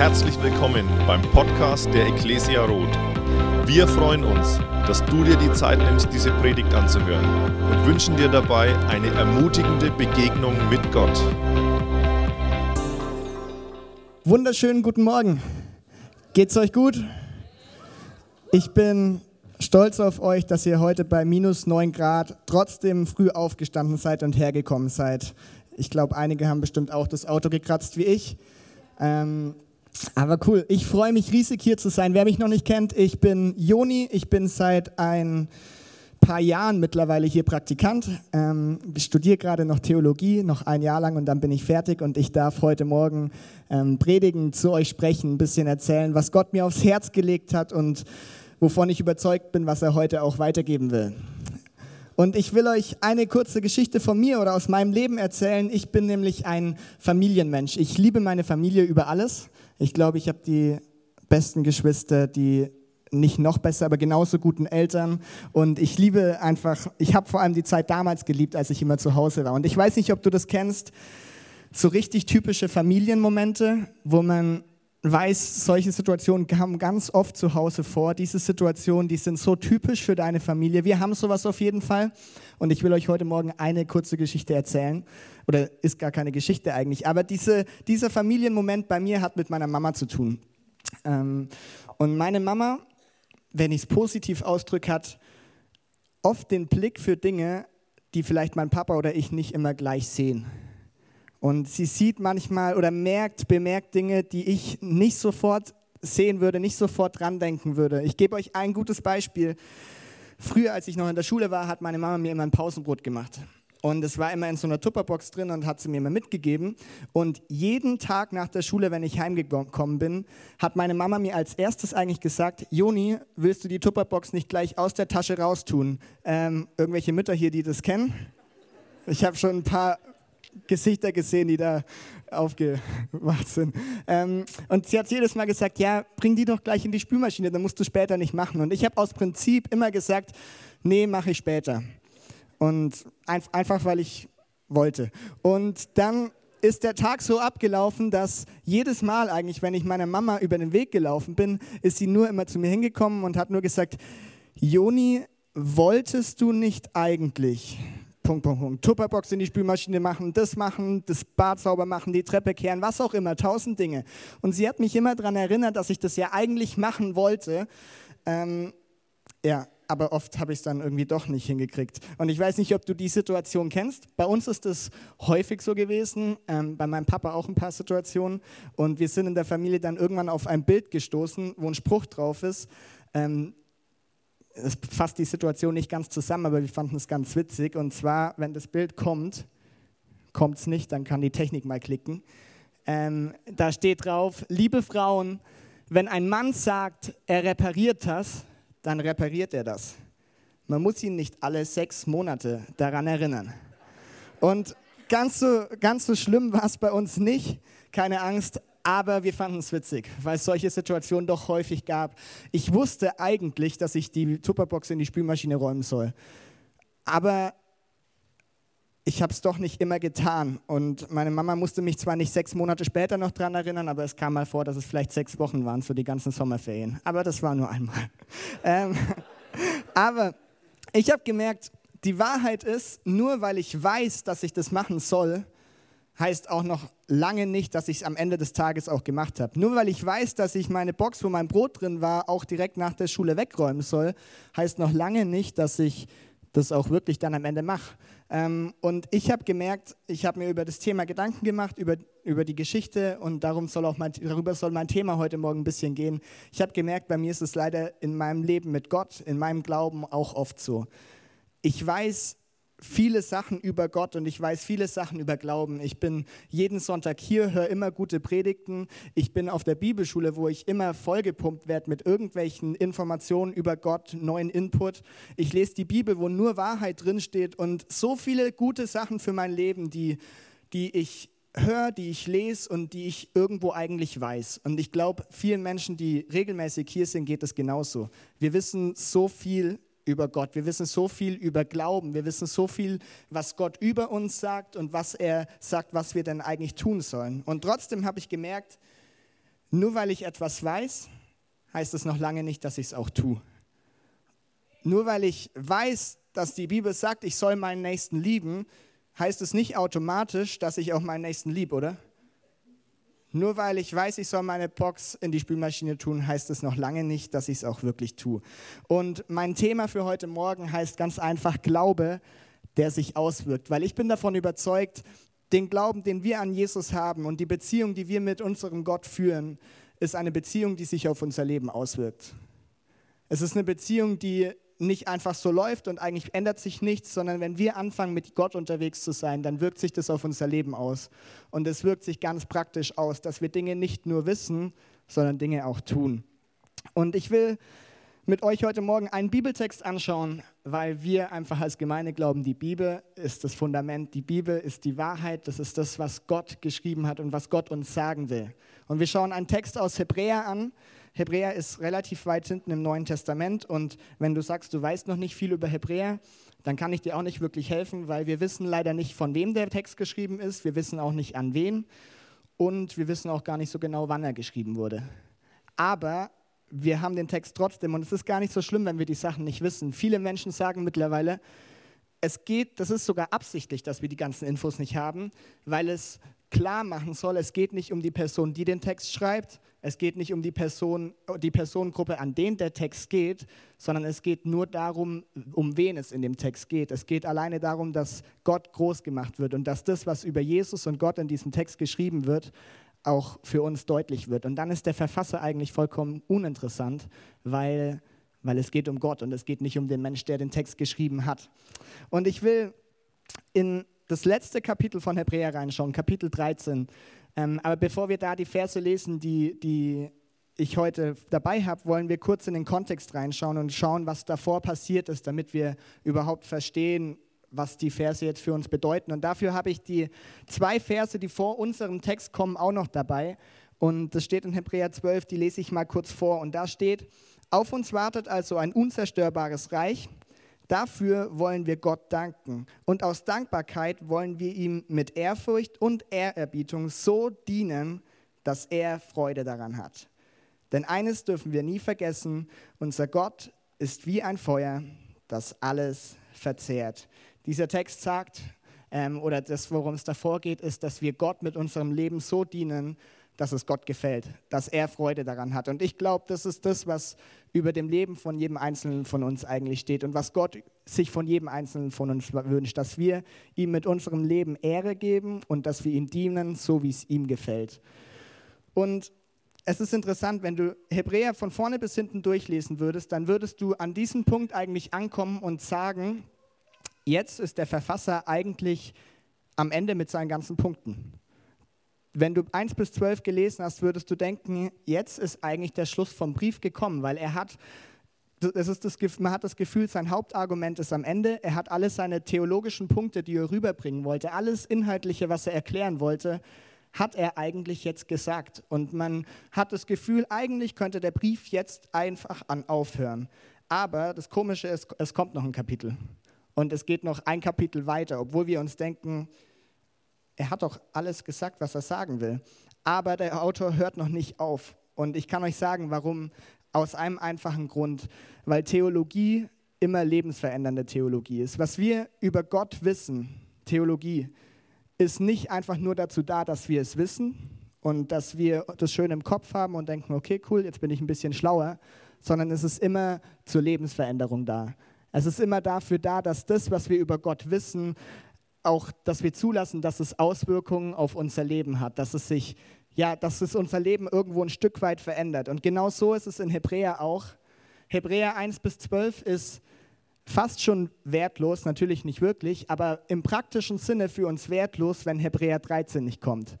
Herzlich willkommen beim Podcast der Ecclesia Roth. Wir freuen uns, dass du dir die Zeit nimmst, diese Predigt anzuhören und wünschen dir dabei eine ermutigende Begegnung mit Gott. Wunderschönen guten Morgen. Geht's euch gut? Ich bin stolz auf euch, dass ihr heute bei minus 9 Grad trotzdem früh aufgestanden seid und hergekommen seid. Ich glaube, einige haben bestimmt auch das Auto gekratzt wie ich. Ähm, aber cool, ich freue mich riesig hier zu sein. Wer mich noch nicht kennt, ich bin Joni, ich bin seit ein paar Jahren mittlerweile hier Praktikant. Ähm, ich studiere gerade noch Theologie, noch ein Jahr lang und dann bin ich fertig und ich darf heute Morgen ähm, predigen, zu euch sprechen, ein bisschen erzählen, was Gott mir aufs Herz gelegt hat und wovon ich überzeugt bin, was er heute auch weitergeben will. Und ich will euch eine kurze Geschichte von mir oder aus meinem Leben erzählen. Ich bin nämlich ein Familienmensch. Ich liebe meine Familie über alles. Ich glaube, ich habe die besten Geschwister, die nicht noch besser, aber genauso guten Eltern. Und ich liebe einfach, ich habe vor allem die Zeit damals geliebt, als ich immer zu Hause war. Und ich weiß nicht, ob du das kennst, so richtig typische Familienmomente, wo man weiß, solche Situationen kommen ganz oft zu Hause vor. Diese Situationen, die sind so typisch für deine Familie. Wir haben sowas auf jeden Fall. Und ich will euch heute Morgen eine kurze Geschichte erzählen. Oder ist gar keine Geschichte eigentlich. Aber diese, dieser Familienmoment bei mir hat mit meiner Mama zu tun. Ähm, und meine Mama, wenn ich es positiv ausdrücke, hat oft den Blick für Dinge, die vielleicht mein Papa oder ich nicht immer gleich sehen. Und sie sieht manchmal oder merkt, bemerkt Dinge, die ich nicht sofort sehen würde, nicht sofort dran denken würde. Ich gebe euch ein gutes Beispiel. Früher, als ich noch in der Schule war, hat meine Mama mir immer ein Pausenbrot gemacht. Und es war immer in so einer Tupperbox drin und hat sie mir immer mitgegeben. Und jeden Tag nach der Schule, wenn ich heimgekommen bin, hat meine Mama mir als erstes eigentlich gesagt, Joni, willst du die Tupperbox nicht gleich aus der Tasche raustun? Ähm, irgendwelche Mütter hier, die das kennen? Ich habe schon ein paar Gesichter gesehen, die da aufgewacht sind. Ähm, und sie hat jedes Mal gesagt, ja, bring die doch gleich in die Spülmaschine, dann musst du später nicht machen. Und ich habe aus Prinzip immer gesagt, nee, mache ich später. Und ein, einfach, weil ich wollte. Und dann ist der Tag so abgelaufen, dass jedes Mal eigentlich, wenn ich meiner Mama über den Weg gelaufen bin, ist sie nur immer zu mir hingekommen und hat nur gesagt, Joni, wolltest du nicht eigentlich Punkt, Punkt, Punkt. Tupperbox in die Spülmaschine machen, das machen, das Bad sauber machen, die Treppe kehren, was auch immer, tausend Dinge. Und sie hat mich immer daran erinnert, dass ich das ja eigentlich machen wollte. Ähm, ja, aber oft habe ich es dann irgendwie doch nicht hingekriegt. Und ich weiß nicht, ob du die Situation kennst. Bei uns ist es häufig so gewesen, ähm, bei meinem Papa auch ein paar Situationen. Und wir sind in der Familie dann irgendwann auf ein Bild gestoßen, wo ein Spruch drauf ist. Ähm, es fasst die Situation nicht ganz zusammen, aber wir fanden es ganz witzig. Und zwar, wenn das Bild kommt, kommt es nicht, dann kann die Technik mal klicken. Ähm, da steht drauf, liebe Frauen, wenn ein Mann sagt, er repariert das, dann repariert er das. Man muss ihn nicht alle sechs Monate daran erinnern. Und ganz so, ganz so schlimm war es bei uns nicht, keine Angst, aber wir fanden es witzig, weil es solche Situationen doch häufig gab. Ich wusste eigentlich, dass ich die Tupperbox in die Spülmaschine räumen soll. Aber ich habe es doch nicht immer getan. Und meine Mama musste mich zwar nicht sechs Monate später noch daran erinnern, aber es kam mal vor, dass es vielleicht sechs Wochen waren, so die ganzen Sommerferien. Aber das war nur einmal. ähm, aber ich habe gemerkt, die Wahrheit ist, nur weil ich weiß, dass ich das machen soll, heißt auch noch lange nicht, dass ich es am Ende des Tages auch gemacht habe. Nur weil ich weiß, dass ich meine Box, wo mein Brot drin war, auch direkt nach der Schule wegräumen soll, heißt noch lange nicht, dass ich das auch wirklich dann am Ende mache. Ähm, und ich habe gemerkt, ich habe mir über das Thema Gedanken gemacht, über, über die Geschichte und darum soll auch mein, darüber soll mein Thema heute Morgen ein bisschen gehen. Ich habe gemerkt, bei mir ist es leider in meinem Leben mit Gott, in meinem Glauben auch oft so. Ich weiß, viele Sachen über Gott und ich weiß viele Sachen über Glauben. Ich bin jeden Sonntag hier, höre immer gute Predigten. Ich bin auf der Bibelschule, wo ich immer vollgepumpt werde mit irgendwelchen Informationen über Gott, neuen Input. Ich lese die Bibel, wo nur Wahrheit drinsteht und so viele gute Sachen für mein Leben, die, die ich höre, die ich lese und die ich irgendwo eigentlich weiß. Und ich glaube, vielen Menschen, die regelmäßig hier sind, geht es genauso. Wir wissen so viel über Gott. Wir wissen so viel über Glauben. Wir wissen so viel, was Gott über uns sagt und was er sagt, was wir denn eigentlich tun sollen. Und trotzdem habe ich gemerkt, Nur weil ich etwas weiß, heißt es noch lange nicht, dass ich es auch tue. Nur weil ich weiß, dass die Bibel sagt, ich soll meinen Nächsten lieben, heißt es nicht automatisch, dass ich auch meinen Nächsten liebe, oder? Nur weil ich weiß, ich soll meine Box in die Spülmaschine tun, heißt es noch lange nicht, dass ich es auch wirklich tue. Und mein Thema für heute Morgen heißt ganz einfach Glaube, der sich auswirkt. Weil ich bin davon überzeugt, den Glauben, den wir an Jesus haben und die Beziehung, die wir mit unserem Gott führen, ist eine Beziehung, die sich auf unser Leben auswirkt. Es ist eine Beziehung, die nicht einfach so läuft und eigentlich ändert sich nichts, sondern wenn wir anfangen, mit Gott unterwegs zu sein, dann wirkt sich das auf unser Leben aus. Und es wirkt sich ganz praktisch aus, dass wir Dinge nicht nur wissen, sondern Dinge auch tun. Und ich will mit euch heute Morgen einen Bibeltext anschauen, weil wir einfach als Gemeinde glauben, die Bibel ist das Fundament, die Bibel ist die Wahrheit, das ist das, was Gott geschrieben hat und was Gott uns sagen will. Und wir schauen einen Text aus Hebräer an, Hebräer ist relativ weit hinten im Neuen Testament und wenn du sagst, du weißt noch nicht viel über Hebräer, dann kann ich dir auch nicht wirklich helfen, weil wir wissen leider nicht, von wem der Text geschrieben ist, wir wissen auch nicht an wen und wir wissen auch gar nicht so genau, wann er geschrieben wurde. Aber wir haben den Text trotzdem und es ist gar nicht so schlimm, wenn wir die Sachen nicht wissen. Viele Menschen sagen mittlerweile, es geht, das ist sogar absichtlich, dass wir die ganzen Infos nicht haben, weil es klar machen soll, es geht nicht um die Person, die den Text schreibt, es geht nicht um die, Person, die Personengruppe, an den der Text geht, sondern es geht nur darum, um wen es in dem Text geht. Es geht alleine darum, dass Gott groß gemacht wird und dass das, was über Jesus und Gott in diesem Text geschrieben wird, auch für uns deutlich wird. Und dann ist der Verfasser eigentlich vollkommen uninteressant, weil, weil es geht um Gott und es geht nicht um den Mensch, der den Text geschrieben hat. Und ich will in das letzte Kapitel von Hebräer reinschauen, Kapitel 13. Ähm, aber bevor wir da die Verse lesen, die, die ich heute dabei habe, wollen wir kurz in den Kontext reinschauen und schauen, was davor passiert ist, damit wir überhaupt verstehen, was die Verse jetzt für uns bedeuten. Und dafür habe ich die zwei Verse, die vor unserem Text kommen, auch noch dabei. Und das steht in Hebräer 12, die lese ich mal kurz vor. Und da steht, auf uns wartet also ein unzerstörbares Reich, Dafür wollen wir Gott danken. Und aus Dankbarkeit wollen wir ihm mit Ehrfurcht und Ehrerbietung so dienen, dass er Freude daran hat. Denn eines dürfen wir nie vergessen, unser Gott ist wie ein Feuer, das alles verzehrt. Dieser Text sagt, ähm, oder das, worum es davor geht, ist, dass wir Gott mit unserem Leben so dienen, dass es Gott gefällt, dass er Freude daran hat. Und ich glaube, das ist das, was über dem Leben von jedem Einzelnen von uns eigentlich steht und was Gott sich von jedem Einzelnen von uns wünscht, dass wir ihm mit unserem Leben Ehre geben und dass wir ihm dienen, so wie es ihm gefällt. Und es ist interessant, wenn du Hebräer von vorne bis hinten durchlesen würdest, dann würdest du an diesem Punkt eigentlich ankommen und sagen, jetzt ist der Verfasser eigentlich am Ende mit seinen ganzen Punkten wenn du 1 bis 12 gelesen hast, würdest du denken, jetzt ist eigentlich der Schluss vom Brief gekommen, weil er hat, das ist das, man hat das Gefühl, sein Hauptargument ist am Ende. Er hat alle seine theologischen Punkte, die er rüberbringen wollte, alles Inhaltliche, was er erklären wollte, hat er eigentlich jetzt gesagt. Und man hat das Gefühl, eigentlich könnte der Brief jetzt einfach an aufhören. Aber das Komische ist, es kommt noch ein Kapitel. Und es geht noch ein Kapitel weiter, obwohl wir uns denken, er hat doch alles gesagt, was er sagen will. Aber der Autor hört noch nicht auf. Und ich kann euch sagen, warum. Aus einem einfachen Grund, weil Theologie immer lebensverändernde Theologie ist. Was wir über Gott wissen, Theologie, ist nicht einfach nur dazu da, dass wir es wissen und dass wir das schön im Kopf haben und denken, okay, cool, jetzt bin ich ein bisschen schlauer, sondern es ist immer zur Lebensveränderung da. Es ist immer dafür da, dass das, was wir über Gott wissen, auch, dass wir zulassen, dass es Auswirkungen auf unser Leben hat, dass es sich, ja, dass es unser Leben irgendwo ein Stück weit verändert. Und genau so ist es in Hebräer auch. Hebräer 1 bis 12 ist fast schon wertlos, natürlich nicht wirklich, aber im praktischen Sinne für uns wertlos, wenn Hebräer 13 nicht kommt.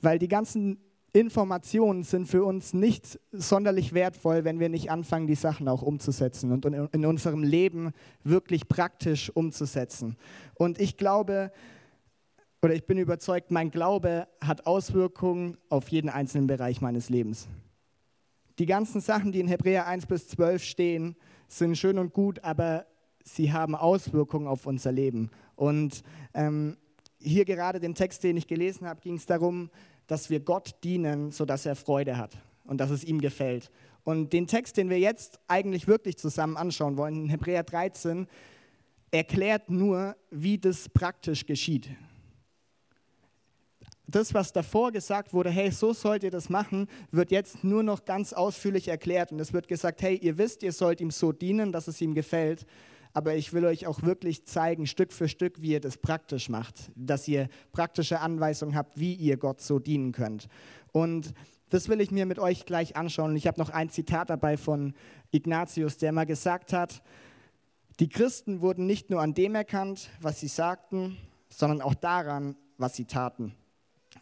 Weil die ganzen Informationen sind für uns nicht sonderlich wertvoll, wenn wir nicht anfangen, die Sachen auch umzusetzen und in unserem Leben wirklich praktisch umzusetzen. Und ich glaube, oder ich bin überzeugt, mein Glaube hat Auswirkungen auf jeden einzelnen Bereich meines Lebens. Die ganzen Sachen, die in Hebräer 1 bis 12 stehen, sind schön und gut, aber sie haben Auswirkungen auf unser Leben. Und ähm, hier gerade dem Text, den ich gelesen habe, ging es darum, dass wir Gott dienen, sodass er Freude hat und dass es ihm gefällt. Und den Text, den wir jetzt eigentlich wirklich zusammen anschauen wollen, in Hebräer 13, erklärt nur, wie das praktisch geschieht. Das, was davor gesagt wurde, hey, so sollt ihr das machen, wird jetzt nur noch ganz ausführlich erklärt. Und es wird gesagt, hey, ihr wisst, ihr sollt ihm so dienen, dass es ihm gefällt. Aber ich will euch auch wirklich zeigen, Stück für Stück, wie ihr das praktisch macht. Dass ihr praktische Anweisungen habt, wie ihr Gott so dienen könnt. Und das will ich mir mit euch gleich anschauen. Ich habe noch ein Zitat dabei von Ignatius, der mal gesagt hat, die Christen wurden nicht nur an dem erkannt, was sie sagten, sondern auch daran, was sie taten.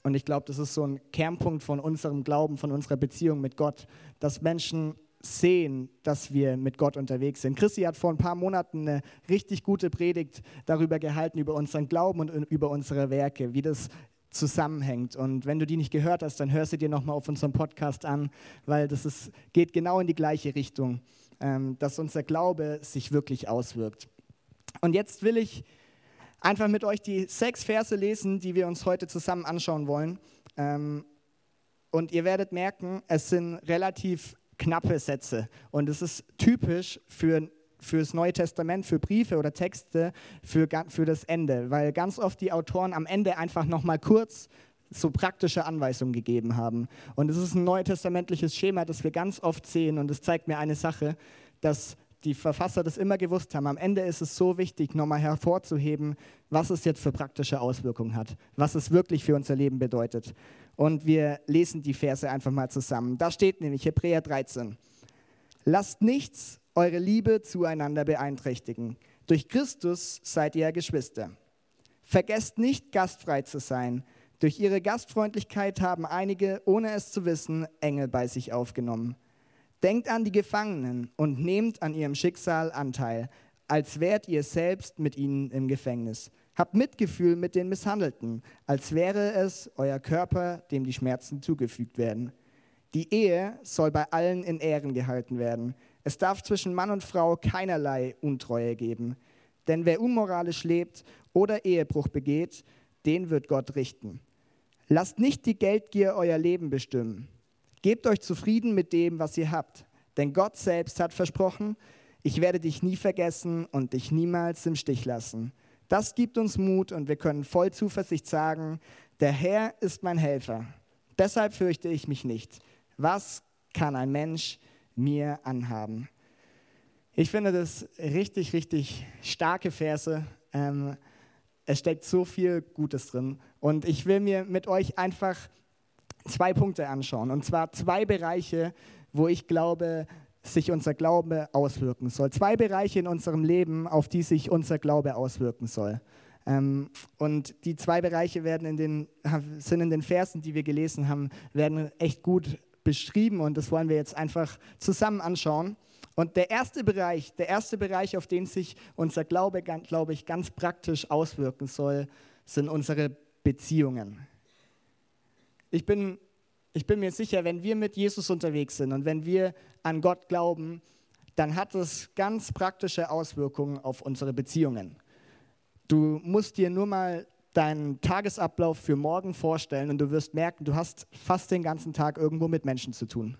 Und ich glaube, das ist so ein Kernpunkt von unserem Glauben, von unserer Beziehung mit Gott, dass Menschen sehen, dass wir mit Gott unterwegs sind. Christi hat vor ein paar Monaten eine richtig gute Predigt darüber gehalten, über unseren Glauben und über unsere Werke, wie das zusammenhängt. Und wenn du die nicht gehört hast, dann hör sie dir nochmal auf unserem Podcast an, weil das ist, geht genau in die gleiche Richtung, ähm, dass unser Glaube sich wirklich auswirkt. Und jetzt will ich einfach mit euch die sechs Verse lesen, die wir uns heute zusammen anschauen wollen. Ähm, und ihr werdet merken, es sind relativ knappe Sätze. Und es ist typisch für fürs Neue Testament, für Briefe oder Texte, für, für das Ende, weil ganz oft die Autoren am Ende einfach nochmal kurz so praktische Anweisungen gegeben haben. Und es ist ein neutestamentliches Schema, das wir ganz oft sehen und es zeigt mir eine Sache, dass die Verfasser das immer gewusst haben. Am Ende ist es so wichtig, nochmal hervorzuheben, was es jetzt für praktische Auswirkungen hat, was es wirklich für unser Leben bedeutet. Und wir lesen die Verse einfach mal zusammen. Da steht nämlich Hebräer 13. Lasst nichts eure Liebe zueinander beeinträchtigen. Durch Christus seid ihr Geschwister. Vergesst nicht, gastfrei zu sein. Durch ihre Gastfreundlichkeit haben einige, ohne es zu wissen, Engel bei sich aufgenommen. Denkt an die Gefangenen und nehmt an ihrem Schicksal Anteil, als wärt ihr selbst mit ihnen im Gefängnis. Habt Mitgefühl mit den Misshandelten, als wäre es euer Körper, dem die Schmerzen zugefügt werden. Die Ehe soll bei allen in Ehren gehalten werden. Es darf zwischen Mann und Frau keinerlei Untreue geben. Denn wer unmoralisch lebt oder Ehebruch begeht, den wird Gott richten. Lasst nicht die Geldgier euer Leben bestimmen. Gebt euch zufrieden mit dem, was ihr habt. Denn Gott selbst hat versprochen, ich werde dich nie vergessen und dich niemals im Stich lassen. Das gibt uns Mut und wir können voll Zuversicht sagen, der Herr ist mein Helfer. Deshalb fürchte ich mich nicht. Was kann ein Mensch mir anhaben. Ich finde das richtig, richtig starke Verse. Ähm, es steckt so viel Gutes drin. Und ich will mir mit euch einfach zwei Punkte anschauen. Und zwar zwei Bereiche, wo ich glaube, sich unser Glaube auswirken soll. Zwei Bereiche in unserem Leben, auf die sich unser Glaube auswirken soll. Ähm, und die zwei Bereiche werden in den, sind in den Versen, die wir gelesen haben, werden echt gut beschrieben und das wollen wir jetzt einfach zusammen anschauen. Und der erste Bereich, der erste Bereich, auf den sich unser Glaube, glaube ich, ganz praktisch auswirken soll, sind unsere Beziehungen. Ich bin, ich bin mir sicher, wenn wir mit Jesus unterwegs sind und wenn wir an Gott glauben, dann hat es ganz praktische Auswirkungen auf unsere Beziehungen. Du musst dir nur mal deinen Tagesablauf für morgen vorstellen und du wirst merken, du hast fast den ganzen Tag irgendwo mit Menschen zu tun.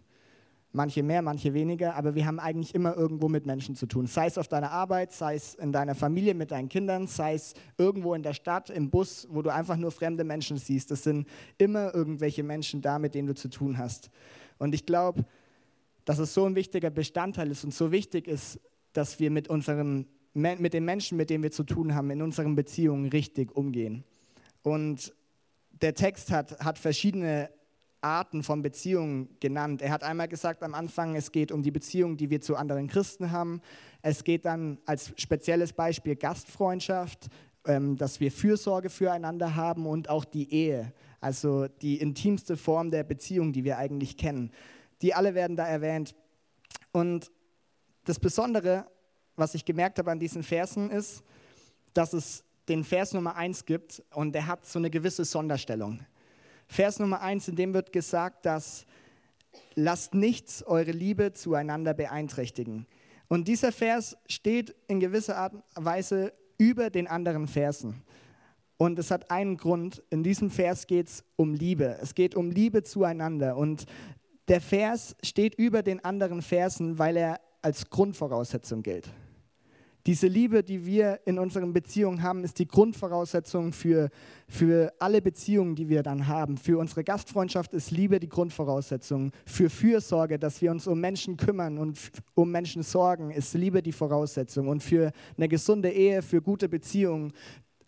Manche mehr, manche weniger, aber wir haben eigentlich immer irgendwo mit Menschen zu tun. Sei es auf deiner Arbeit, sei es in deiner Familie mit deinen Kindern, sei es irgendwo in der Stadt, im Bus, wo du einfach nur fremde Menschen siehst. Es sind immer irgendwelche Menschen da, mit denen du zu tun hast. Und ich glaube, dass es so ein wichtiger Bestandteil ist und so wichtig ist, dass wir mit unseren mit den Menschen, mit denen wir zu tun haben, in unseren Beziehungen richtig umgehen. Und der Text hat, hat verschiedene Arten von Beziehungen genannt. Er hat einmal gesagt am Anfang, es geht um die Beziehung, die wir zu anderen Christen haben. Es geht dann als spezielles Beispiel Gastfreundschaft, ähm, dass wir Fürsorge füreinander haben und auch die Ehe, also die intimste Form der Beziehung, die wir eigentlich kennen. Die alle werden da erwähnt. Und das Besondere was ich gemerkt habe an diesen Versen ist, dass es den Vers Nummer 1 gibt und der hat so eine gewisse Sonderstellung. Vers Nummer 1, in dem wird gesagt, dass lasst nichts eure Liebe zueinander beeinträchtigen. Und dieser Vers steht in gewisser Art und Weise über den anderen Versen. Und es hat einen Grund. In diesem Vers geht es um Liebe. Es geht um Liebe zueinander. Und der Vers steht über den anderen Versen, weil er als Grundvoraussetzung gilt. Diese Liebe, die wir in unseren Beziehungen haben, ist die Grundvoraussetzung für, für alle Beziehungen, die wir dann haben. Für unsere Gastfreundschaft ist Liebe die Grundvoraussetzung. Für Fürsorge, dass wir uns um Menschen kümmern und um Menschen sorgen, ist Liebe die Voraussetzung. Und für eine gesunde Ehe, für gute Beziehungen,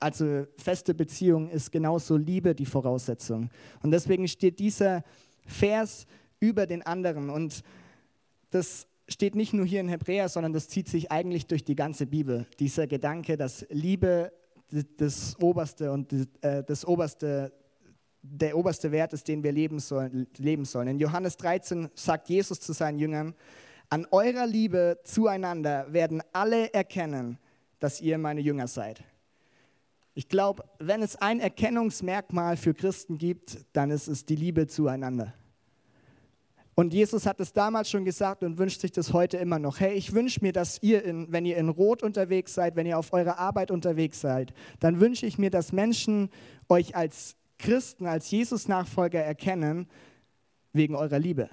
also feste Beziehungen, ist genauso Liebe die Voraussetzung. Und deswegen steht dieser Vers über den anderen. Und das steht nicht nur hier in Hebräer, sondern das zieht sich eigentlich durch die ganze Bibel. Dieser Gedanke, dass Liebe das oberste und äh, das oberste der oberste Wert ist, den wir leben sollen, leben sollen. In Johannes 13 sagt Jesus zu seinen Jüngern, an eurer Liebe zueinander werden alle erkennen, dass ihr meine Jünger seid. Ich glaube, wenn es ein Erkennungsmerkmal für Christen gibt, dann ist es die Liebe zueinander. Und Jesus hat es damals schon gesagt und wünscht sich das heute immer noch. Hey, ich wünsche mir, dass ihr, in, wenn ihr in Rot unterwegs seid, wenn ihr auf eurer Arbeit unterwegs seid, dann wünsche ich mir, dass Menschen euch als Christen, als Jesus-Nachfolger erkennen, wegen eurer Liebe,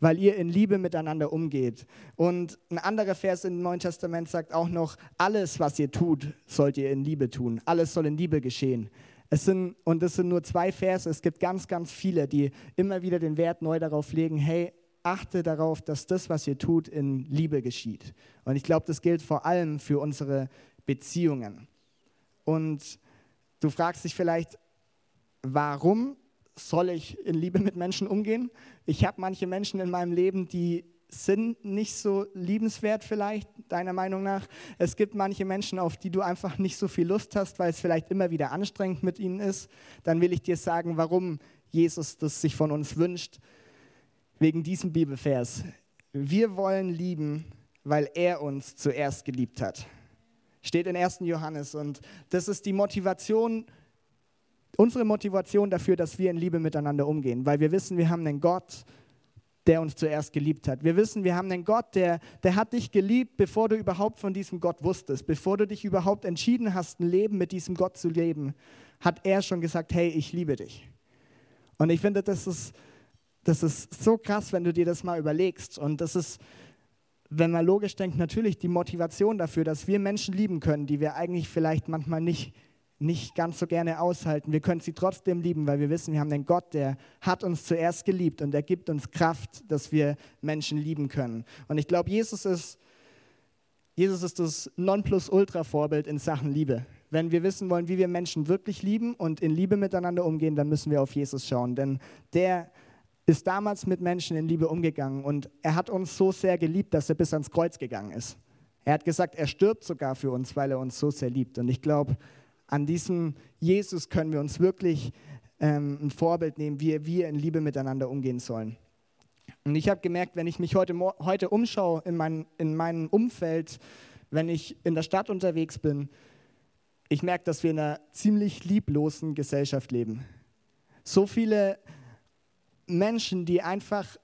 weil ihr in Liebe miteinander umgeht. Und ein anderer Vers im Neuen Testament sagt auch noch, alles, was ihr tut, sollt ihr in Liebe tun. Alles soll in Liebe geschehen. Es sind, und das sind nur zwei Verse, es gibt ganz, ganz viele, die immer wieder den Wert neu darauf legen, hey, achte darauf, dass das, was ihr tut, in Liebe geschieht. Und ich glaube, das gilt vor allem für unsere Beziehungen. Und du fragst dich vielleicht, warum soll ich in Liebe mit Menschen umgehen? Ich habe manche Menschen in meinem Leben, die sind nicht so liebenswert vielleicht, deiner Meinung nach. Es gibt manche Menschen, auf die du einfach nicht so viel Lust hast, weil es vielleicht immer wieder anstrengend mit ihnen ist. Dann will ich dir sagen, warum Jesus das sich von uns wünscht. Wegen diesem Bibelvers. Wir wollen lieben, weil er uns zuerst geliebt hat. Steht in 1. Johannes. Und das ist die Motivation, unsere Motivation dafür, dass wir in Liebe miteinander umgehen. Weil wir wissen, wir haben einen Gott, der uns zuerst geliebt hat. Wir wissen, wir haben einen Gott, der, der hat dich geliebt, bevor du überhaupt von diesem Gott wusstest, bevor du dich überhaupt entschieden hast, ein Leben mit diesem Gott zu leben, hat er schon gesagt, hey, ich liebe dich. Und ich finde, das ist, das ist so krass, wenn du dir das mal überlegst. Und das ist, wenn man logisch denkt, natürlich die Motivation dafür, dass wir Menschen lieben können, die wir eigentlich vielleicht manchmal nicht nicht ganz so gerne aushalten. Wir können sie trotzdem lieben, weil wir wissen, wir haben den Gott, der hat uns zuerst geliebt und er gibt uns Kraft, dass wir Menschen lieben können. Und ich glaube, Jesus ist, Jesus ist das Nonplusultra-Vorbild in Sachen Liebe. Wenn wir wissen wollen, wie wir Menschen wirklich lieben und in Liebe miteinander umgehen, dann müssen wir auf Jesus schauen. Denn der ist damals mit Menschen in Liebe umgegangen und er hat uns so sehr geliebt, dass er bis ans Kreuz gegangen ist. Er hat gesagt, er stirbt sogar für uns, weil er uns so sehr liebt. Und ich glaube, an diesem Jesus können wir uns wirklich ähm, ein Vorbild nehmen, wie wir in Liebe miteinander umgehen sollen. Und ich habe gemerkt, wenn ich mich heute, heute umschaue in, mein, in meinem Umfeld, wenn ich in der Stadt unterwegs bin, ich merke, dass wir in einer ziemlich lieblosen Gesellschaft leben. So viele Menschen, die einfach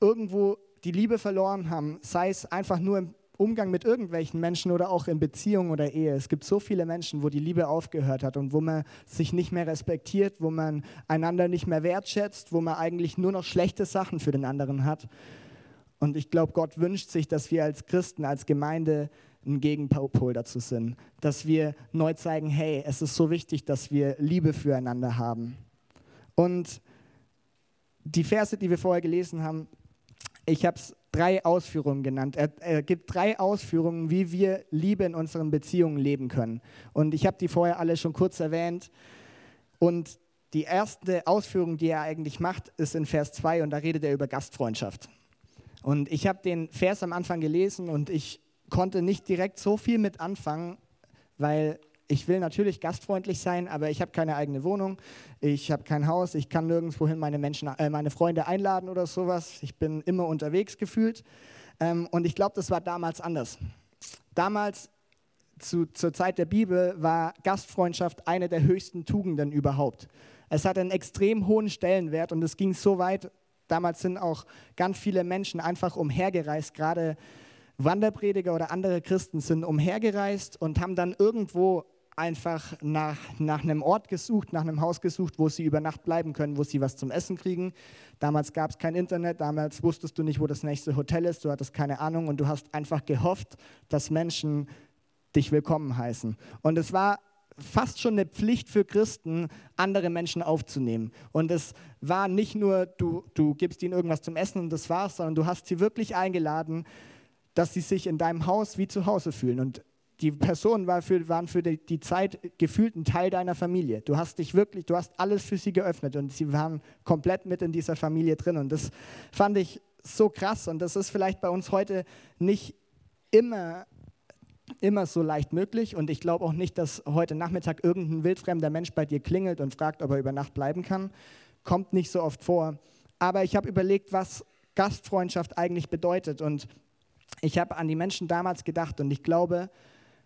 irgendwo die Liebe verloren haben, sei es einfach nur im Umgang mit irgendwelchen Menschen oder auch in Beziehung oder Ehe. Es gibt so viele Menschen, wo die Liebe aufgehört hat und wo man sich nicht mehr respektiert, wo man einander nicht mehr wertschätzt, wo man eigentlich nur noch schlechte Sachen für den anderen hat. Und ich glaube, Gott wünscht sich, dass wir als Christen, als Gemeinde ein Gegenpol dazu sind. Dass wir neu zeigen, hey, es ist so wichtig, dass wir Liebe füreinander haben. Und die Verse, die wir vorher gelesen haben, ich habe es drei Ausführungen genannt. Er, er, gibt drei Ausführungen, wie wir Liebe in unseren Beziehungen leben können. Und ich habe die vorher alle schon kurz erwähnt. Und die erste Ausführung, die er eigentlich macht, ist in Vers 2 und da redet er über Gastfreundschaft. Und ich habe den Vers am Anfang gelesen und ich konnte nicht direkt so viel mit anfangen, weil ich will natürlich gastfreundlich sein, aber ich habe keine eigene Wohnung, ich habe kein Haus, ich kann nirgendwohin meine Menschen, äh, meine Freunde einladen oder sowas. Ich bin immer unterwegs gefühlt. Ähm, und ich glaube, das war damals anders. Damals, zu, zur Zeit der Bibel, war Gastfreundschaft eine der höchsten Tugenden überhaupt. Es hat einen extrem hohen Stellenwert und es ging so weit, damals sind auch ganz viele Menschen einfach umhergereist, gerade Wanderprediger oder andere Christen sind umhergereist und haben dann irgendwo einfach nach, nach einem Ort gesucht, nach einem Haus gesucht, wo sie über Nacht bleiben können, wo sie was zum Essen kriegen. Damals gab es kein Internet, damals wusstest du nicht, wo das nächste Hotel ist, du hattest keine Ahnung und du hast einfach gehofft, dass Menschen dich willkommen heißen. Und es war fast schon eine Pflicht für Christen, andere Menschen aufzunehmen. Und es war nicht nur, du, du gibst ihnen irgendwas zum Essen und das war's, sondern du hast sie wirklich eingeladen, dass sie sich in deinem Haus wie zu Hause fühlen. Und die Personen war für, waren für die, die, Zeit gefühlt ein Teil deiner Familie. Du hast dich wirklich, du hast alles für sie geöffnet und sie waren komplett mit in dieser Familie drin. Und das fand ich so krass. Und das ist vielleicht bei uns heute nicht immer, immer so leicht möglich. Und ich glaube auch nicht, dass heute Nachmittag irgendein wildfremder Mensch bei dir klingelt und fragt, ob er über Nacht bleiben kann. Kommt nicht so oft vor. Aber ich habe überlegt, was Gastfreundschaft eigentlich bedeutet. Und ich habe an die Menschen damals gedacht und ich glaube,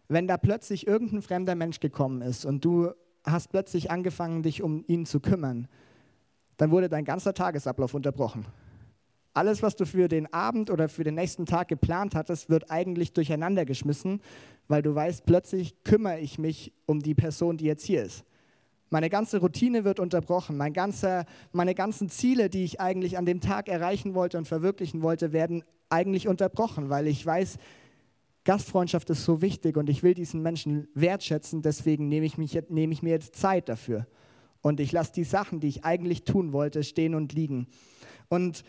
wenn da plötzlich irgendein fremder Mensch gekommen ist und du hast plötzlich angefangen, dich um ihn zu kümmern, dann wurde dein ganzer Tagesablauf unterbrochen. Alles, was du für den Abend oder für den nächsten Tag geplant hattest, wird eigentlich durcheinander geschmissen, weil du weißt, plötzlich kümmere ich mich um die Person, die jetzt hier ist. Meine ganze Routine wird unterbrochen. Mein ganzer, meine ganzen Ziele, die ich eigentlich an dem Tag erreichen wollte und verwirklichen wollte, werden eigentlich unterbrochen, weil ich weiß, Gastfreundschaft ist so wichtig und ich will diesen Menschen wertschätzen, deswegen nehme ich, mich, nehme ich mir jetzt Zeit dafür. Und ich lasse die Sachen, die ich eigentlich tun wollte, stehen und liegen. Und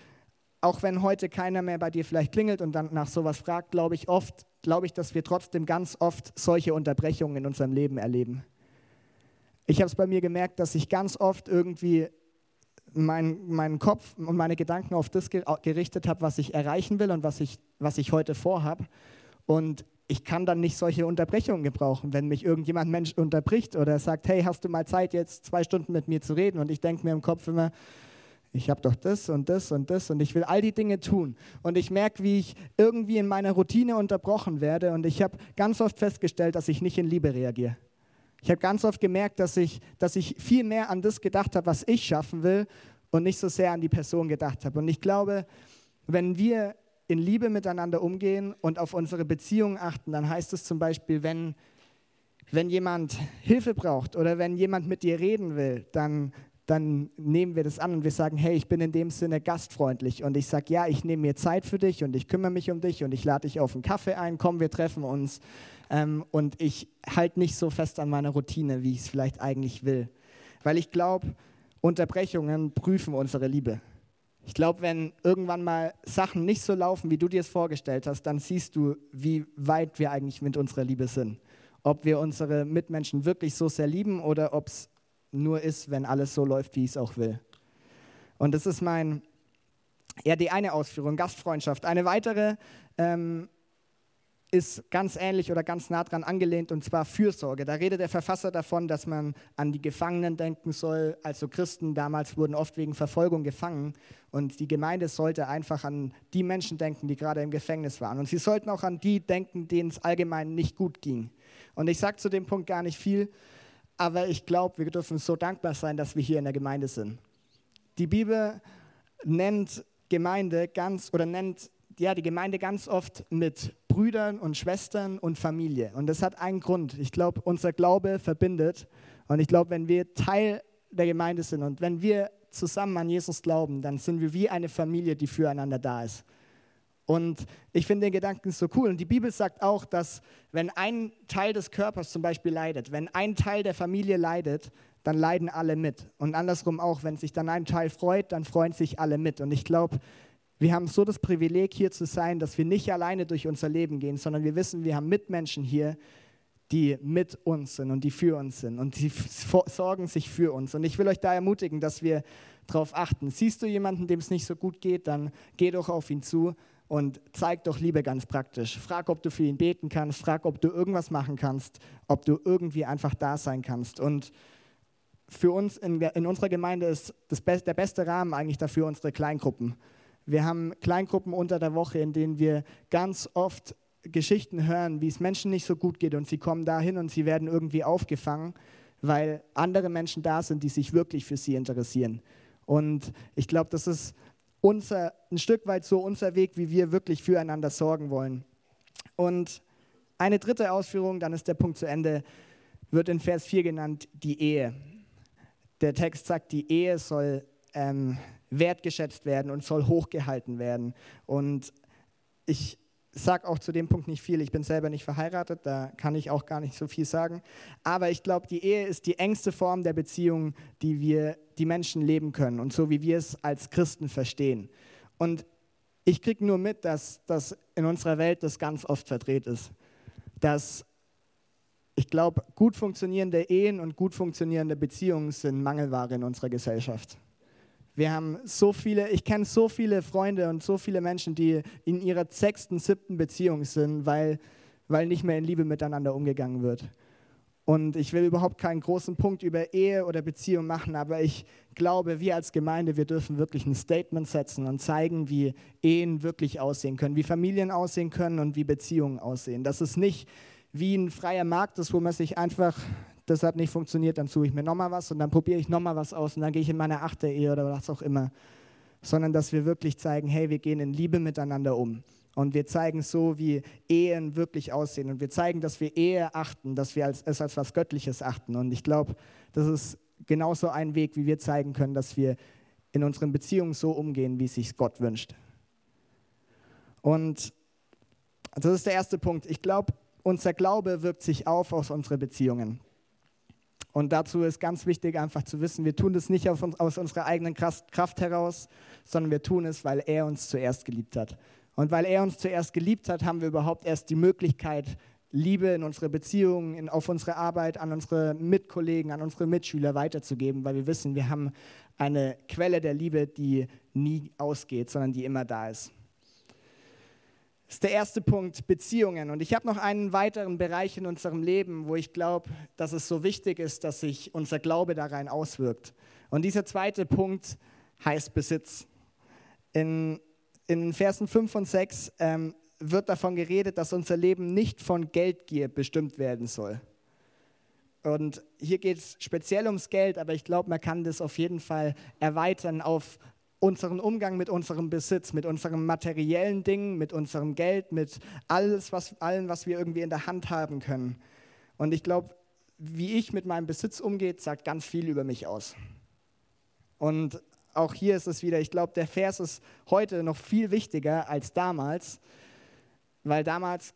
auch wenn heute keiner mehr bei dir vielleicht klingelt und dann nach sowas fragt, glaube ich oft, glaube ich, dass wir trotzdem ganz oft solche Unterbrechungen in unserem Leben erleben. Ich habe es bei mir gemerkt, dass ich ganz oft irgendwie mein, meinen Kopf und meine Gedanken auf das gerichtet habe, was ich erreichen will und was ich, was ich heute vorhabe. Und ich kann dann nicht solche Unterbrechungen gebrauchen, wenn mich irgendjemand Mensch unterbricht oder sagt, hey, hast du mal Zeit, jetzt zwei Stunden mit mir zu reden? Und ich denke mir im Kopf immer, ich habe doch das und das und das und ich will all die Dinge tun. Und ich merke, wie ich irgendwie in meiner Routine unterbrochen werde und ich habe ganz oft festgestellt, dass ich nicht in Liebe reagiere. Ich habe ganz oft gemerkt, dass ich, dass ich viel mehr an das gedacht habe, was ich schaffen will und nicht so sehr an die Person gedacht habe. Und ich glaube, wenn wir in Liebe miteinander umgehen und auf unsere Beziehungen achten, dann heißt es zum Beispiel, wenn, wenn jemand Hilfe braucht oder wenn jemand mit dir reden will, dann, dann nehmen wir das an und wir sagen, hey, ich bin in dem Sinne gastfreundlich und ich sage, ja, ich nehme mir Zeit für dich und ich kümmere mich um dich und ich lade dich auf einen Kaffee ein, komm, wir treffen uns ähm, und ich halte nicht so fest an meiner Routine, wie ich es vielleicht eigentlich will, weil ich glaube, Unterbrechungen prüfen unsere Liebe. Ich glaube, wenn irgendwann mal Sachen nicht so laufen, wie du dir es vorgestellt hast, dann siehst du, wie weit wir eigentlich mit unserer Liebe sind. Ob wir unsere Mitmenschen wirklich so sehr lieben oder ob es nur ist, wenn alles so läuft, wie ich es auch will. Und das ist mein, ja, die eine Ausführung, Gastfreundschaft. Eine weitere ähm, ist ganz ähnlich oder ganz nah dran angelehnt und zwar Fürsorge. Da redet der Verfasser davon, dass man an die Gefangenen denken soll. Also Christen damals wurden oft wegen Verfolgung gefangen und die Gemeinde sollte einfach an die Menschen denken, die gerade im Gefängnis waren. Und sie sollten auch an die denken, denen es allgemein nicht gut ging. Und ich sage zu dem Punkt gar nicht viel, aber ich glaube, wir dürfen so dankbar sein, dass wir hier in der Gemeinde sind. Die Bibel nennt Gemeinde ganz oder nennt ja, die Gemeinde ganz oft mit Brüdern und Schwestern und Familie. Und das hat einen Grund. Ich glaube, unser Glaube verbindet. Und ich glaube, wenn wir Teil der Gemeinde sind und wenn wir zusammen an Jesus glauben, dann sind wir wie eine Familie, die füreinander da ist. Und ich finde den Gedanken so cool. Und die Bibel sagt auch, dass wenn ein Teil des Körpers zum Beispiel leidet, wenn ein Teil der Familie leidet, dann leiden alle mit. Und andersrum auch, wenn sich dann ein Teil freut, dann freuen sich alle mit. Und ich glaube, wir haben so das Privileg, hier zu sein, dass wir nicht alleine durch unser Leben gehen, sondern wir wissen, wir haben Mitmenschen hier, die mit uns sind und die für uns sind und die sorgen sich für uns. Und ich will euch da ermutigen, dass wir darauf achten. Siehst du jemanden, dem es nicht so gut geht, dann geh doch auf ihn zu und zeig doch Liebe ganz praktisch. Frag, ob du für ihn beten kannst, frag, ob du irgendwas machen kannst, ob du irgendwie einfach da sein kannst. Und für uns in, in unserer Gemeinde ist das, der beste Rahmen eigentlich dafür unsere Kleingruppen. Wir haben Kleingruppen unter der Woche, in denen wir ganz oft Geschichten hören, wie es Menschen nicht so gut geht und sie kommen dahin und sie werden irgendwie aufgefangen, weil andere Menschen da sind, die sich wirklich für sie interessieren. Und ich glaube, das ist unser, ein Stück weit so unser Weg, wie wir wirklich füreinander sorgen wollen. Und eine dritte Ausführung, dann ist der Punkt zu Ende. wird in Vers 4 genannt die Ehe. Der Text sagt, die Ehe soll ähm, wertgeschätzt werden und soll hochgehalten werden. Und ich sage auch zu dem Punkt nicht viel. Ich bin selber nicht verheiratet, da kann ich auch gar nicht so viel sagen. Aber ich glaube, die Ehe ist die engste Form der Beziehung, die wir, die Menschen leben können und so wie wir es als Christen verstehen. Und ich kriege nur mit, dass, dass in unserer Welt das ganz oft verdreht ist. Dass ich glaube, gut funktionierende Ehen und gut funktionierende Beziehungen sind Mangelware in unserer Gesellschaft. Wir haben so viele, ich kenne so viele Freunde und so viele Menschen, die in ihrer sechsten, siebten Beziehung sind, weil, weil nicht mehr in Liebe miteinander umgegangen wird. Und ich will überhaupt keinen großen Punkt über Ehe oder Beziehung machen, aber ich glaube, wir als Gemeinde, wir dürfen wirklich ein Statement setzen und zeigen, wie Ehen wirklich aussehen können, wie Familien aussehen können und wie Beziehungen aussehen. Dass es nicht wie ein freier Markt ist, wo man sich einfach das hat nicht funktioniert, dann suche ich mir nochmal was und dann probiere ich nochmal was aus und dann gehe ich in meine achte Ehe oder was auch immer. Sondern dass wir wirklich zeigen, hey, wir gehen in Liebe miteinander um. Und wir zeigen so, wie Ehen wirklich aussehen. Und wir zeigen, dass wir Ehe achten, dass wir es als was Göttliches achten. Und ich glaube, das ist genauso ein Weg, wie wir zeigen können, dass wir in unseren Beziehungen so umgehen, wie es sich Gott wünscht. Und das ist der erste Punkt. Ich glaube, unser Glaube wirkt sich auf aus unseren Beziehungen. Und dazu ist ganz wichtig einfach zu wissen, wir tun das nicht uns, aus unserer eigenen Kraft heraus, sondern wir tun es, weil er uns zuerst geliebt hat. Und weil er uns zuerst geliebt hat, haben wir überhaupt erst die Möglichkeit, Liebe in unsere Beziehungen, in, auf unsere Arbeit, an unsere Mitkollegen, an unsere Mitschüler weiterzugeben, weil wir wissen, wir haben eine Quelle der Liebe, die nie ausgeht, sondern die immer da ist. Das ist der erste Punkt, Beziehungen. Und ich habe noch einen weiteren Bereich in unserem Leben, wo ich glaube, dass es so wichtig ist, dass sich unser Glaube da rein auswirkt. Und dieser zweite Punkt heißt Besitz. In, in Versen 5 und 6 ähm, wird davon geredet, dass unser Leben nicht von Geldgier bestimmt werden soll. Und hier geht es speziell ums Geld, aber ich glaube, man kann das auf jeden Fall erweitern auf unseren Umgang mit unserem Besitz, mit unseren materiellen Dingen, mit unserem Geld, mit alles, was, allem, was wir irgendwie in der Hand haben können. Und ich glaube, wie ich mit meinem Besitz umgehe, sagt ganz viel über mich aus. Und auch hier ist es wieder, ich glaube, der Vers ist heute noch viel wichtiger als damals, weil damals,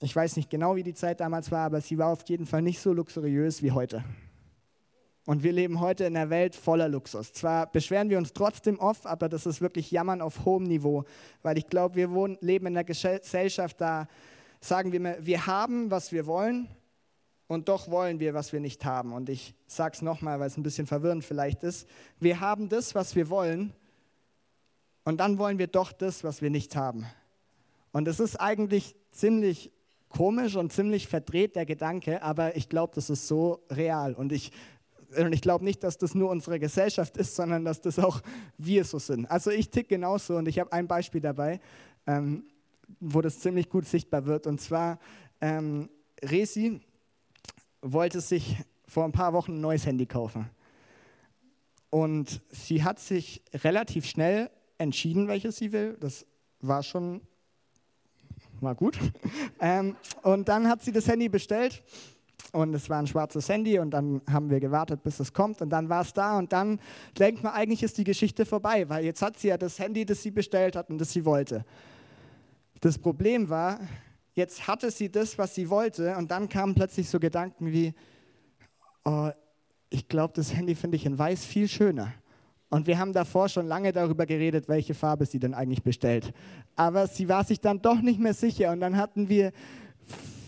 ich weiß nicht genau, wie die Zeit damals war, aber sie war auf jeden Fall nicht so luxuriös wie heute. Und wir leben heute in einer Welt voller Luxus. Zwar beschweren wir uns trotzdem oft, aber das ist wirklich Jammern auf hohem Niveau, weil ich glaube, wir wohnen, leben in einer Gesellschaft, da sagen wir, wir haben, was wir wollen und doch wollen wir, was wir nicht haben. Und ich sage es nochmal, weil es ein bisschen verwirrend vielleicht ist. Wir haben das, was wir wollen und dann wollen wir doch das, was wir nicht haben. Und es ist eigentlich ziemlich komisch und ziemlich verdreht der Gedanke, aber ich glaube, das ist so real. Und ich und ich glaube nicht, dass das nur unsere Gesellschaft ist, sondern dass das auch wir so sind. Also ich tick genauso und ich habe ein Beispiel dabei, ähm, wo das ziemlich gut sichtbar wird. Und zwar, ähm, Resi wollte sich vor ein paar Wochen ein neues Handy kaufen. Und sie hat sich relativ schnell entschieden, welches sie will. Das war schon, war gut. ähm, und dann hat sie das Handy bestellt und es war ein schwarzes Handy und dann haben wir gewartet, bis es kommt und dann war es da und dann denkt man, eigentlich ist die Geschichte vorbei, weil jetzt hat sie ja das Handy, das sie bestellt hat und das sie wollte. Das Problem war, jetzt hatte sie das, was sie wollte und dann kamen plötzlich so Gedanken wie, oh, ich glaube, das Handy finde ich in weiß viel schöner. Und wir haben davor schon lange darüber geredet, welche Farbe sie denn eigentlich bestellt. Aber sie war sich dann doch nicht mehr sicher und dann hatten wir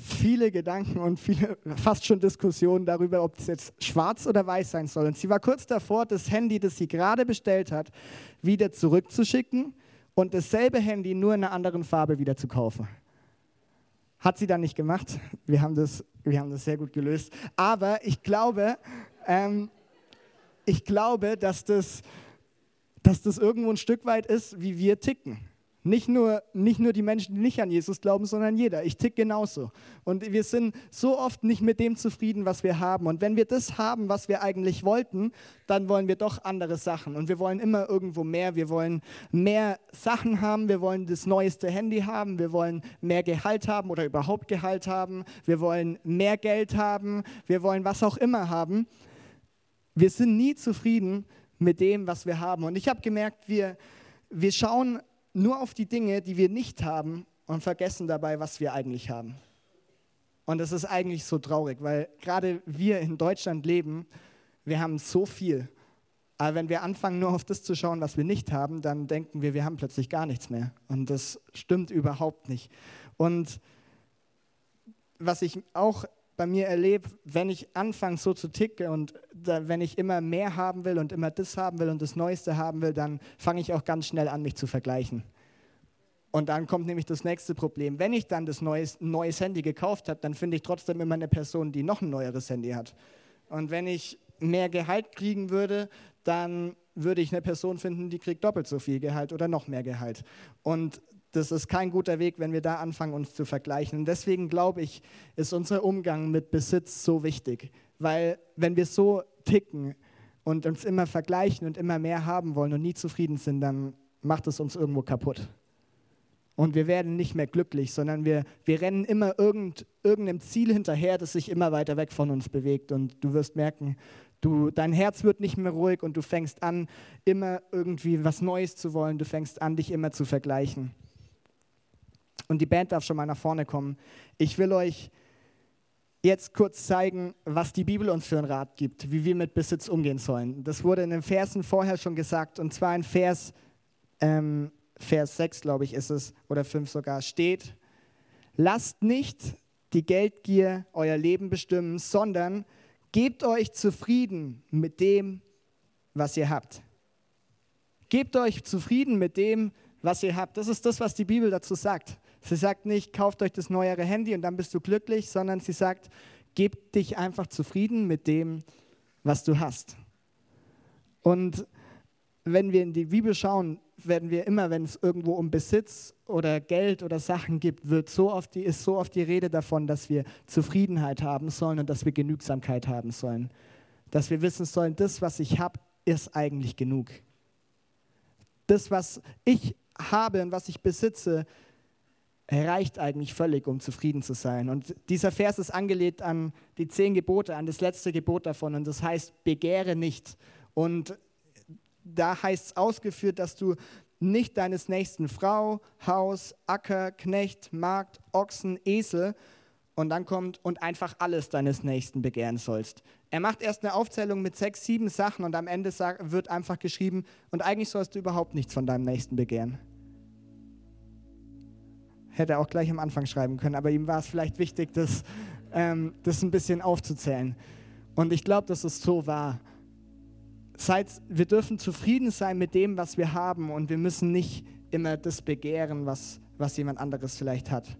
viele Gedanken und viele, fast schon Diskussionen darüber, ob es jetzt schwarz oder weiß sein soll. Und sie war kurz davor, das Handy, das sie gerade bestellt hat, wieder zurückzuschicken und dasselbe Handy nur in einer anderen Farbe wieder zu kaufen. Hat sie dann nicht gemacht. Wir haben das, wir haben das sehr gut gelöst. Aber ich glaube, ähm, ich glaube, dass das, dass das irgendwo ein Stück weit ist, wie wir ticken. Nicht nur, nicht nur die Menschen, die nicht an Jesus glauben, sondern jeder. Ich tick genauso. Und wir sind so oft nicht mit dem zufrieden, was wir haben. Und wenn wir das haben, was wir eigentlich wollten, dann wollen wir doch andere Sachen. Und wir wollen immer irgendwo mehr. Wir wollen mehr Sachen haben. Wir wollen das neueste Handy haben. Wir wollen mehr Gehalt haben oder überhaupt Gehalt haben. Wir wollen mehr Geld haben. Wir wollen was auch immer haben. Wir sind nie zufrieden mit dem, was wir haben. Und ich habe gemerkt, wir, wir schauen nur auf die Dinge, die wir nicht haben und vergessen dabei, was wir eigentlich haben. Und das ist eigentlich so traurig, weil gerade wir in Deutschland leben, wir haben so viel. Aber wenn wir anfangen, nur auf das zu schauen, was wir nicht haben, dann denken wir, wir haben plötzlich gar nichts mehr. Und das stimmt überhaupt nicht. Und was ich auch bei mir erlebe, wenn ich anfange so zu ticken und da, wenn ich immer mehr haben will und immer das haben will und das Neueste haben will, dann fange ich auch ganz schnell an, mich zu vergleichen. Und dann kommt nämlich das nächste Problem. Wenn ich dann das neues, neues Handy gekauft habe, dann finde ich trotzdem immer eine Person, die noch ein neueres Handy hat. Und wenn ich mehr Gehalt kriegen würde, dann würde ich eine Person finden, die kriegt doppelt so viel Gehalt oder noch mehr Gehalt. Und das ist kein guter Weg, wenn wir da anfangen, uns zu vergleichen. Und deswegen glaube ich, ist unser Umgang mit Besitz so wichtig. Weil wenn wir so ticken und uns immer vergleichen und immer mehr haben wollen und nie zufrieden sind, dann macht es uns irgendwo kaputt. Und wir werden nicht mehr glücklich, sondern wir, wir rennen immer irgend, irgendeinem Ziel hinterher, das sich immer weiter weg von uns bewegt. Und du wirst merken, du, dein Herz wird nicht mehr ruhig und du fängst an, immer irgendwie was Neues zu wollen. Du fängst an, dich immer zu vergleichen. Und die Band darf schon mal nach vorne kommen. Ich will euch jetzt kurz zeigen, was die Bibel uns für einen Rat gibt, wie wir mit Besitz umgehen sollen. Das wurde in den Versen vorher schon gesagt, und zwar in Vers, ähm, Vers 6, glaube ich, ist es, oder 5 sogar, steht, lasst nicht die Geldgier euer Leben bestimmen, sondern gebt euch zufrieden mit dem, was ihr habt. Gebt euch zufrieden mit dem, was ihr habt. Das ist das, was die Bibel dazu sagt. Sie sagt nicht, kauft euch das neuere Handy und dann bist du glücklich, sondern sie sagt, gib dich einfach zufrieden mit dem, was du hast. Und wenn wir in die Bibel schauen, werden wir immer, wenn es irgendwo um Besitz oder Geld oder Sachen gibt, wird so oft die, ist so oft die Rede davon, dass wir Zufriedenheit haben sollen und dass wir Genügsamkeit haben sollen. Dass wir wissen sollen, das, was ich habe, ist eigentlich genug. Das, was ich habe und was ich besitze, reicht eigentlich völlig, um zufrieden zu sein. Und dieser Vers ist angelegt an die zehn Gebote, an das letzte Gebot davon. Und das heißt, begehre nicht. Und da heißt es ausgeführt, dass du nicht deines nächsten Frau, Haus, Acker, Knecht, Markt, Ochsen, Esel und dann kommt und einfach alles deines Nächsten begehren sollst. Er macht erst eine Aufzählung mit sechs, sieben Sachen und am Ende wird einfach geschrieben, und eigentlich sollst du überhaupt nichts von deinem Nächsten begehren. Hätte er auch gleich am Anfang schreiben können, aber ihm war es vielleicht wichtig, das, ähm, das ein bisschen aufzuzählen. Und ich glaube, dass es so war. Seid, wir dürfen zufrieden sein mit dem, was wir haben und wir müssen nicht immer das begehren, was, was jemand anderes vielleicht hat.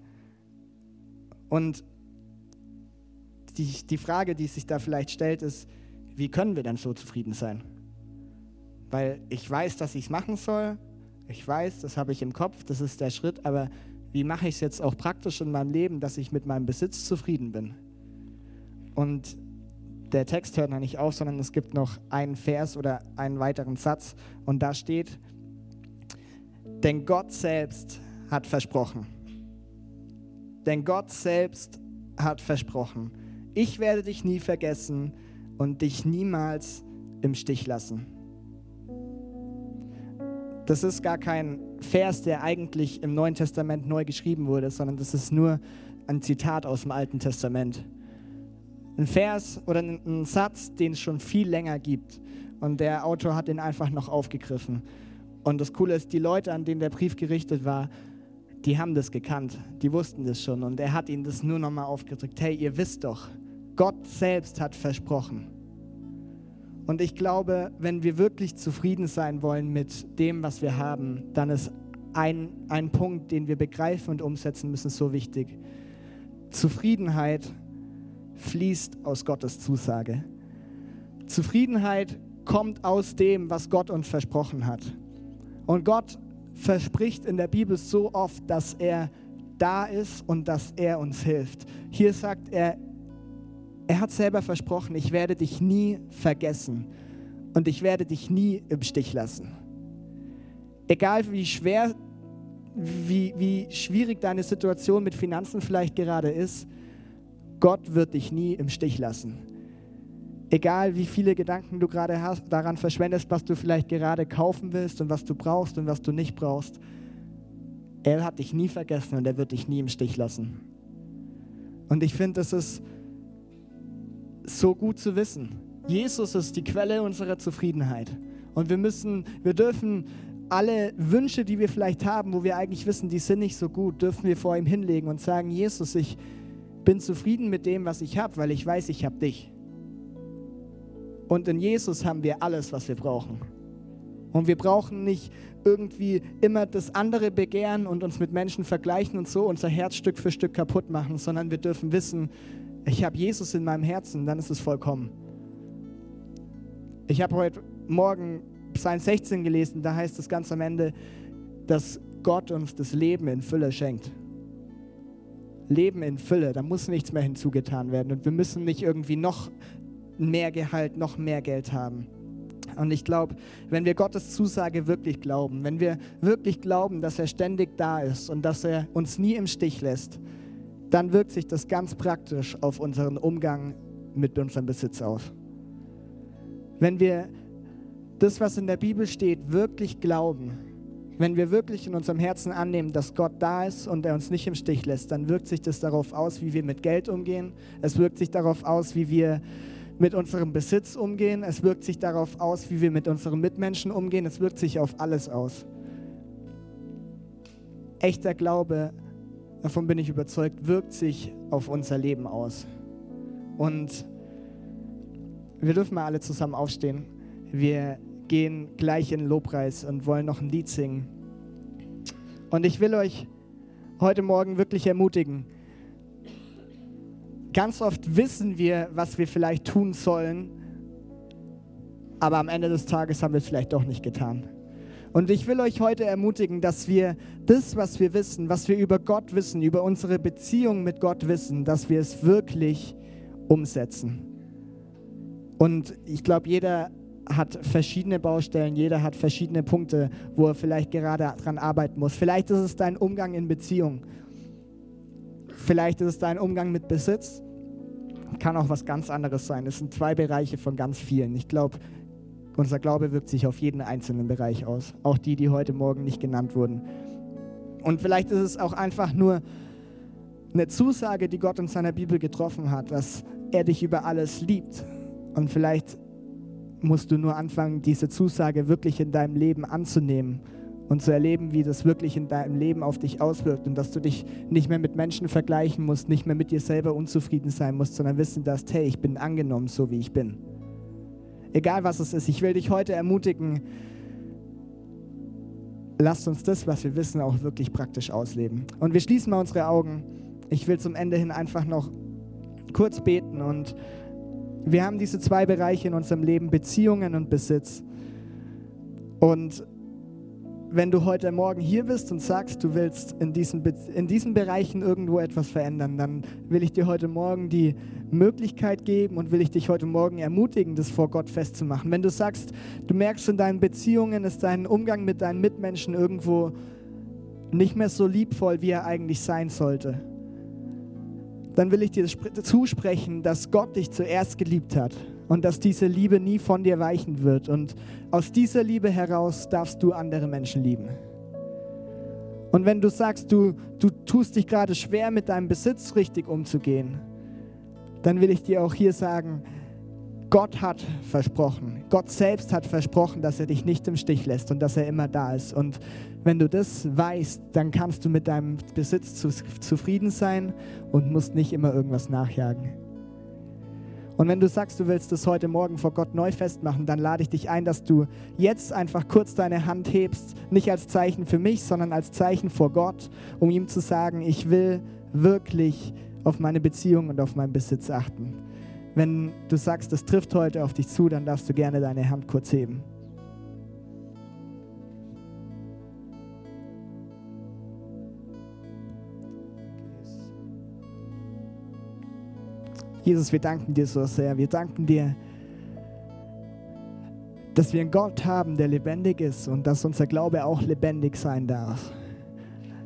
Und die, die Frage, die sich da vielleicht stellt, ist, wie können wir denn so zufrieden sein? Weil ich weiß, dass ich es machen soll, ich weiß, das habe ich im Kopf, das ist der Schritt, aber wie mache ich es jetzt auch praktisch in meinem Leben, dass ich mit meinem Besitz zufrieden bin? Und der Text hört noch nicht auf, sondern es gibt noch einen Vers oder einen weiteren Satz und da steht, denn Gott selbst hat versprochen. Denn Gott selbst hat versprochen, ich werde dich nie vergessen und dich niemals im Stich lassen. Das ist gar kein Vers, der eigentlich im Neuen Testament neu geschrieben wurde, sondern das ist nur ein Zitat aus dem Alten Testament. Ein Vers oder ein Satz, den es schon viel länger gibt. Und der Autor hat ihn einfach noch aufgegriffen. Und das Coole ist, die Leute, an denen der Brief gerichtet war, die haben das gekannt, die wussten das schon. Und er hat ihnen das nur nochmal aufgedrückt. Hey, ihr wisst doch, Gott selbst hat versprochen. Und ich glaube, wenn wir wirklich zufrieden sein wollen mit dem, was wir haben, dann ist ein, ein Punkt, den wir begreifen und umsetzen müssen, so wichtig. Zufriedenheit fließt aus Gottes Zusage. Zufriedenheit kommt aus dem, was Gott uns versprochen hat. Und Gott verspricht in der Bibel so oft, dass er da ist und dass er uns hilft. Hier sagt er, er hat selber versprochen, ich werde dich nie vergessen und ich werde dich nie im Stich lassen. Egal wie schwer, wie, wie schwierig deine Situation mit Finanzen vielleicht gerade ist, Gott wird dich nie im Stich lassen. Egal wie viele Gedanken du gerade hast, daran verschwendest, was du vielleicht gerade kaufen willst und was du brauchst und was du nicht brauchst, er hat dich nie vergessen und er wird dich nie im Stich lassen. Und ich finde, das ist so gut zu wissen. Jesus ist die Quelle unserer Zufriedenheit. Und wir müssen, wir dürfen alle Wünsche, die wir vielleicht haben, wo wir eigentlich wissen, die sind nicht so gut, dürfen wir vor ihm hinlegen und sagen, Jesus, ich bin zufrieden mit dem, was ich habe, weil ich weiß, ich habe dich. Und in Jesus haben wir alles, was wir brauchen. Und wir brauchen nicht irgendwie immer das andere begehren und uns mit Menschen vergleichen und so unser Herz Stück für Stück kaputt machen, sondern wir dürfen wissen, ich habe Jesus in meinem Herzen, dann ist es vollkommen. Ich habe heute Morgen Psalm 16 gelesen, da heißt es ganz am Ende, dass Gott uns das Leben in Fülle schenkt. Leben in Fülle, da muss nichts mehr hinzugetan werden und wir müssen nicht irgendwie noch mehr Gehalt, noch mehr Geld haben. Und ich glaube, wenn wir Gottes Zusage wirklich glauben, wenn wir wirklich glauben, dass er ständig da ist und dass er uns nie im Stich lässt, dann wirkt sich das ganz praktisch auf unseren Umgang mit unserem Besitz aus. Wenn wir das, was in der Bibel steht, wirklich glauben, wenn wir wirklich in unserem Herzen annehmen, dass Gott da ist und er uns nicht im Stich lässt, dann wirkt sich das darauf aus, wie wir mit Geld umgehen. Es wirkt sich darauf aus, wie wir mit unserem Besitz umgehen. Es wirkt sich darauf aus, wie wir mit unseren Mitmenschen umgehen. Es wirkt sich auf alles aus. Echter Glaube davon bin ich überzeugt, wirkt sich auf unser Leben aus. Und wir dürfen mal alle zusammen aufstehen. Wir gehen gleich in den Lobpreis und wollen noch ein Lied singen. Und ich will euch heute Morgen wirklich ermutigen. Ganz oft wissen wir, was wir vielleicht tun sollen, aber am Ende des Tages haben wir es vielleicht doch nicht getan. Und ich will euch heute ermutigen, dass wir das, was wir wissen, was wir über Gott wissen, über unsere Beziehung mit Gott wissen, dass wir es wirklich umsetzen. Und ich glaube, jeder hat verschiedene Baustellen, jeder hat verschiedene Punkte, wo er vielleicht gerade dran arbeiten muss. Vielleicht ist es dein Umgang in Beziehung. Vielleicht ist es dein Umgang mit Besitz. Kann auch was ganz anderes sein. Es sind zwei Bereiche von ganz vielen. Ich glaube, unser Glaube wirkt sich auf jeden einzelnen Bereich aus, auch die, die heute Morgen nicht genannt wurden. Und vielleicht ist es auch einfach nur eine Zusage, die Gott in seiner Bibel getroffen hat, dass er dich über alles liebt. Und vielleicht musst du nur anfangen, diese Zusage wirklich in deinem Leben anzunehmen und zu erleben, wie das wirklich in deinem Leben auf dich auswirkt und dass du dich nicht mehr mit Menschen vergleichen musst, nicht mehr mit dir selber unzufrieden sein musst, sondern wissen darfst, hey, ich bin angenommen, so wie ich bin egal was es ist, ich will dich heute ermutigen, lasst uns das, was wir wissen, auch wirklich praktisch ausleben. Und wir schließen mal unsere Augen. Ich will zum Ende hin einfach noch kurz beten und wir haben diese zwei Bereiche in unserem Leben, Beziehungen und Besitz. Und wenn du heute Morgen hier bist und sagst, du willst in diesen, in diesen Bereichen irgendwo etwas verändern, dann will ich dir heute Morgen die Möglichkeit geben und will ich dich heute Morgen ermutigen, das vor Gott festzumachen. Wenn du sagst, du merkst in deinen Beziehungen, ist dein Umgang mit deinen Mitmenschen irgendwo nicht mehr so liebvoll, wie er eigentlich sein sollte, dann will ich dir zusprechen, dass Gott dich zuerst geliebt hat und dass diese Liebe nie von dir weichen wird. Und aus dieser Liebe heraus darfst du andere Menschen lieben. Und wenn du sagst, du, du tust dich gerade schwer mit deinem Besitz richtig umzugehen, dann will ich dir auch hier sagen, Gott hat versprochen, Gott selbst hat versprochen, dass er dich nicht im Stich lässt und dass er immer da ist. Und wenn du das weißt, dann kannst du mit deinem Besitz zufrieden sein und musst nicht immer irgendwas nachjagen. Und wenn du sagst, du willst das heute Morgen vor Gott neu festmachen, dann lade ich dich ein, dass du jetzt einfach kurz deine Hand hebst, nicht als Zeichen für mich, sondern als Zeichen vor Gott, um ihm zu sagen, ich will wirklich auf meine Beziehung und auf meinen Besitz achten. Wenn du sagst, das trifft heute auf dich zu, dann darfst du gerne deine Hand kurz heben. Jesus, wir danken dir so sehr. Wir danken dir, dass wir einen Gott haben, der lebendig ist und dass unser Glaube auch lebendig sein darf.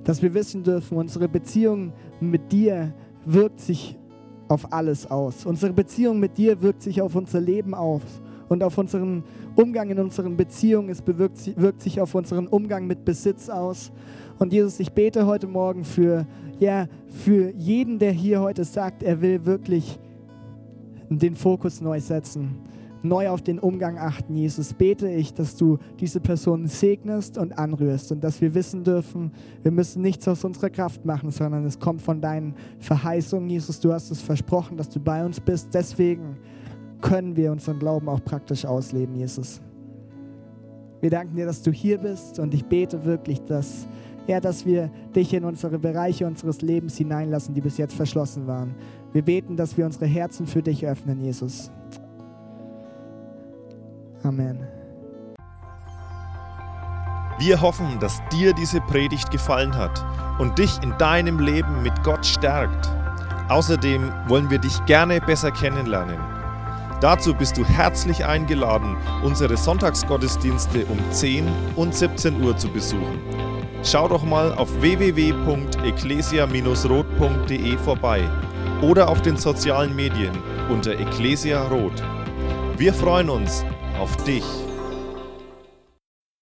Dass wir wissen dürfen, unsere Beziehung mit dir wirkt sich auf alles aus. Unsere Beziehung mit dir wirkt sich auf unser Leben aus und auf unseren Umgang in unseren Beziehungen. Es bewirkt, wirkt sich auf unseren Umgang mit Besitz aus. Und Jesus, ich bete heute Morgen für, ja, für jeden, der hier heute sagt, er will wirklich den Fokus neu setzen neu auf den Umgang achten. Jesus, bete ich, dass du diese Person segnest und anrührst und dass wir wissen dürfen, wir müssen nichts aus unserer Kraft machen, sondern es kommt von deinen Verheißungen. Jesus, du hast es versprochen, dass du bei uns bist. Deswegen können wir unseren Glauben auch praktisch ausleben, Jesus. Wir danken dir, dass du hier bist und ich bete wirklich, dass, ja, dass wir dich in unsere Bereiche unseres Lebens hineinlassen, die bis jetzt verschlossen waren. Wir beten, dass wir unsere Herzen für dich öffnen, Jesus. Amen. Wir hoffen, dass dir diese Predigt gefallen hat und dich in deinem Leben mit Gott stärkt. Außerdem wollen wir dich gerne besser kennenlernen. Dazu bist du herzlich eingeladen, unsere Sonntagsgottesdienste um 10 und 17 Uhr zu besuchen. Schau doch mal auf www.ecclesia-rot.de vorbei oder auf den sozialen Medien unter Ecclesia Rot. Wir freuen uns, auf dich.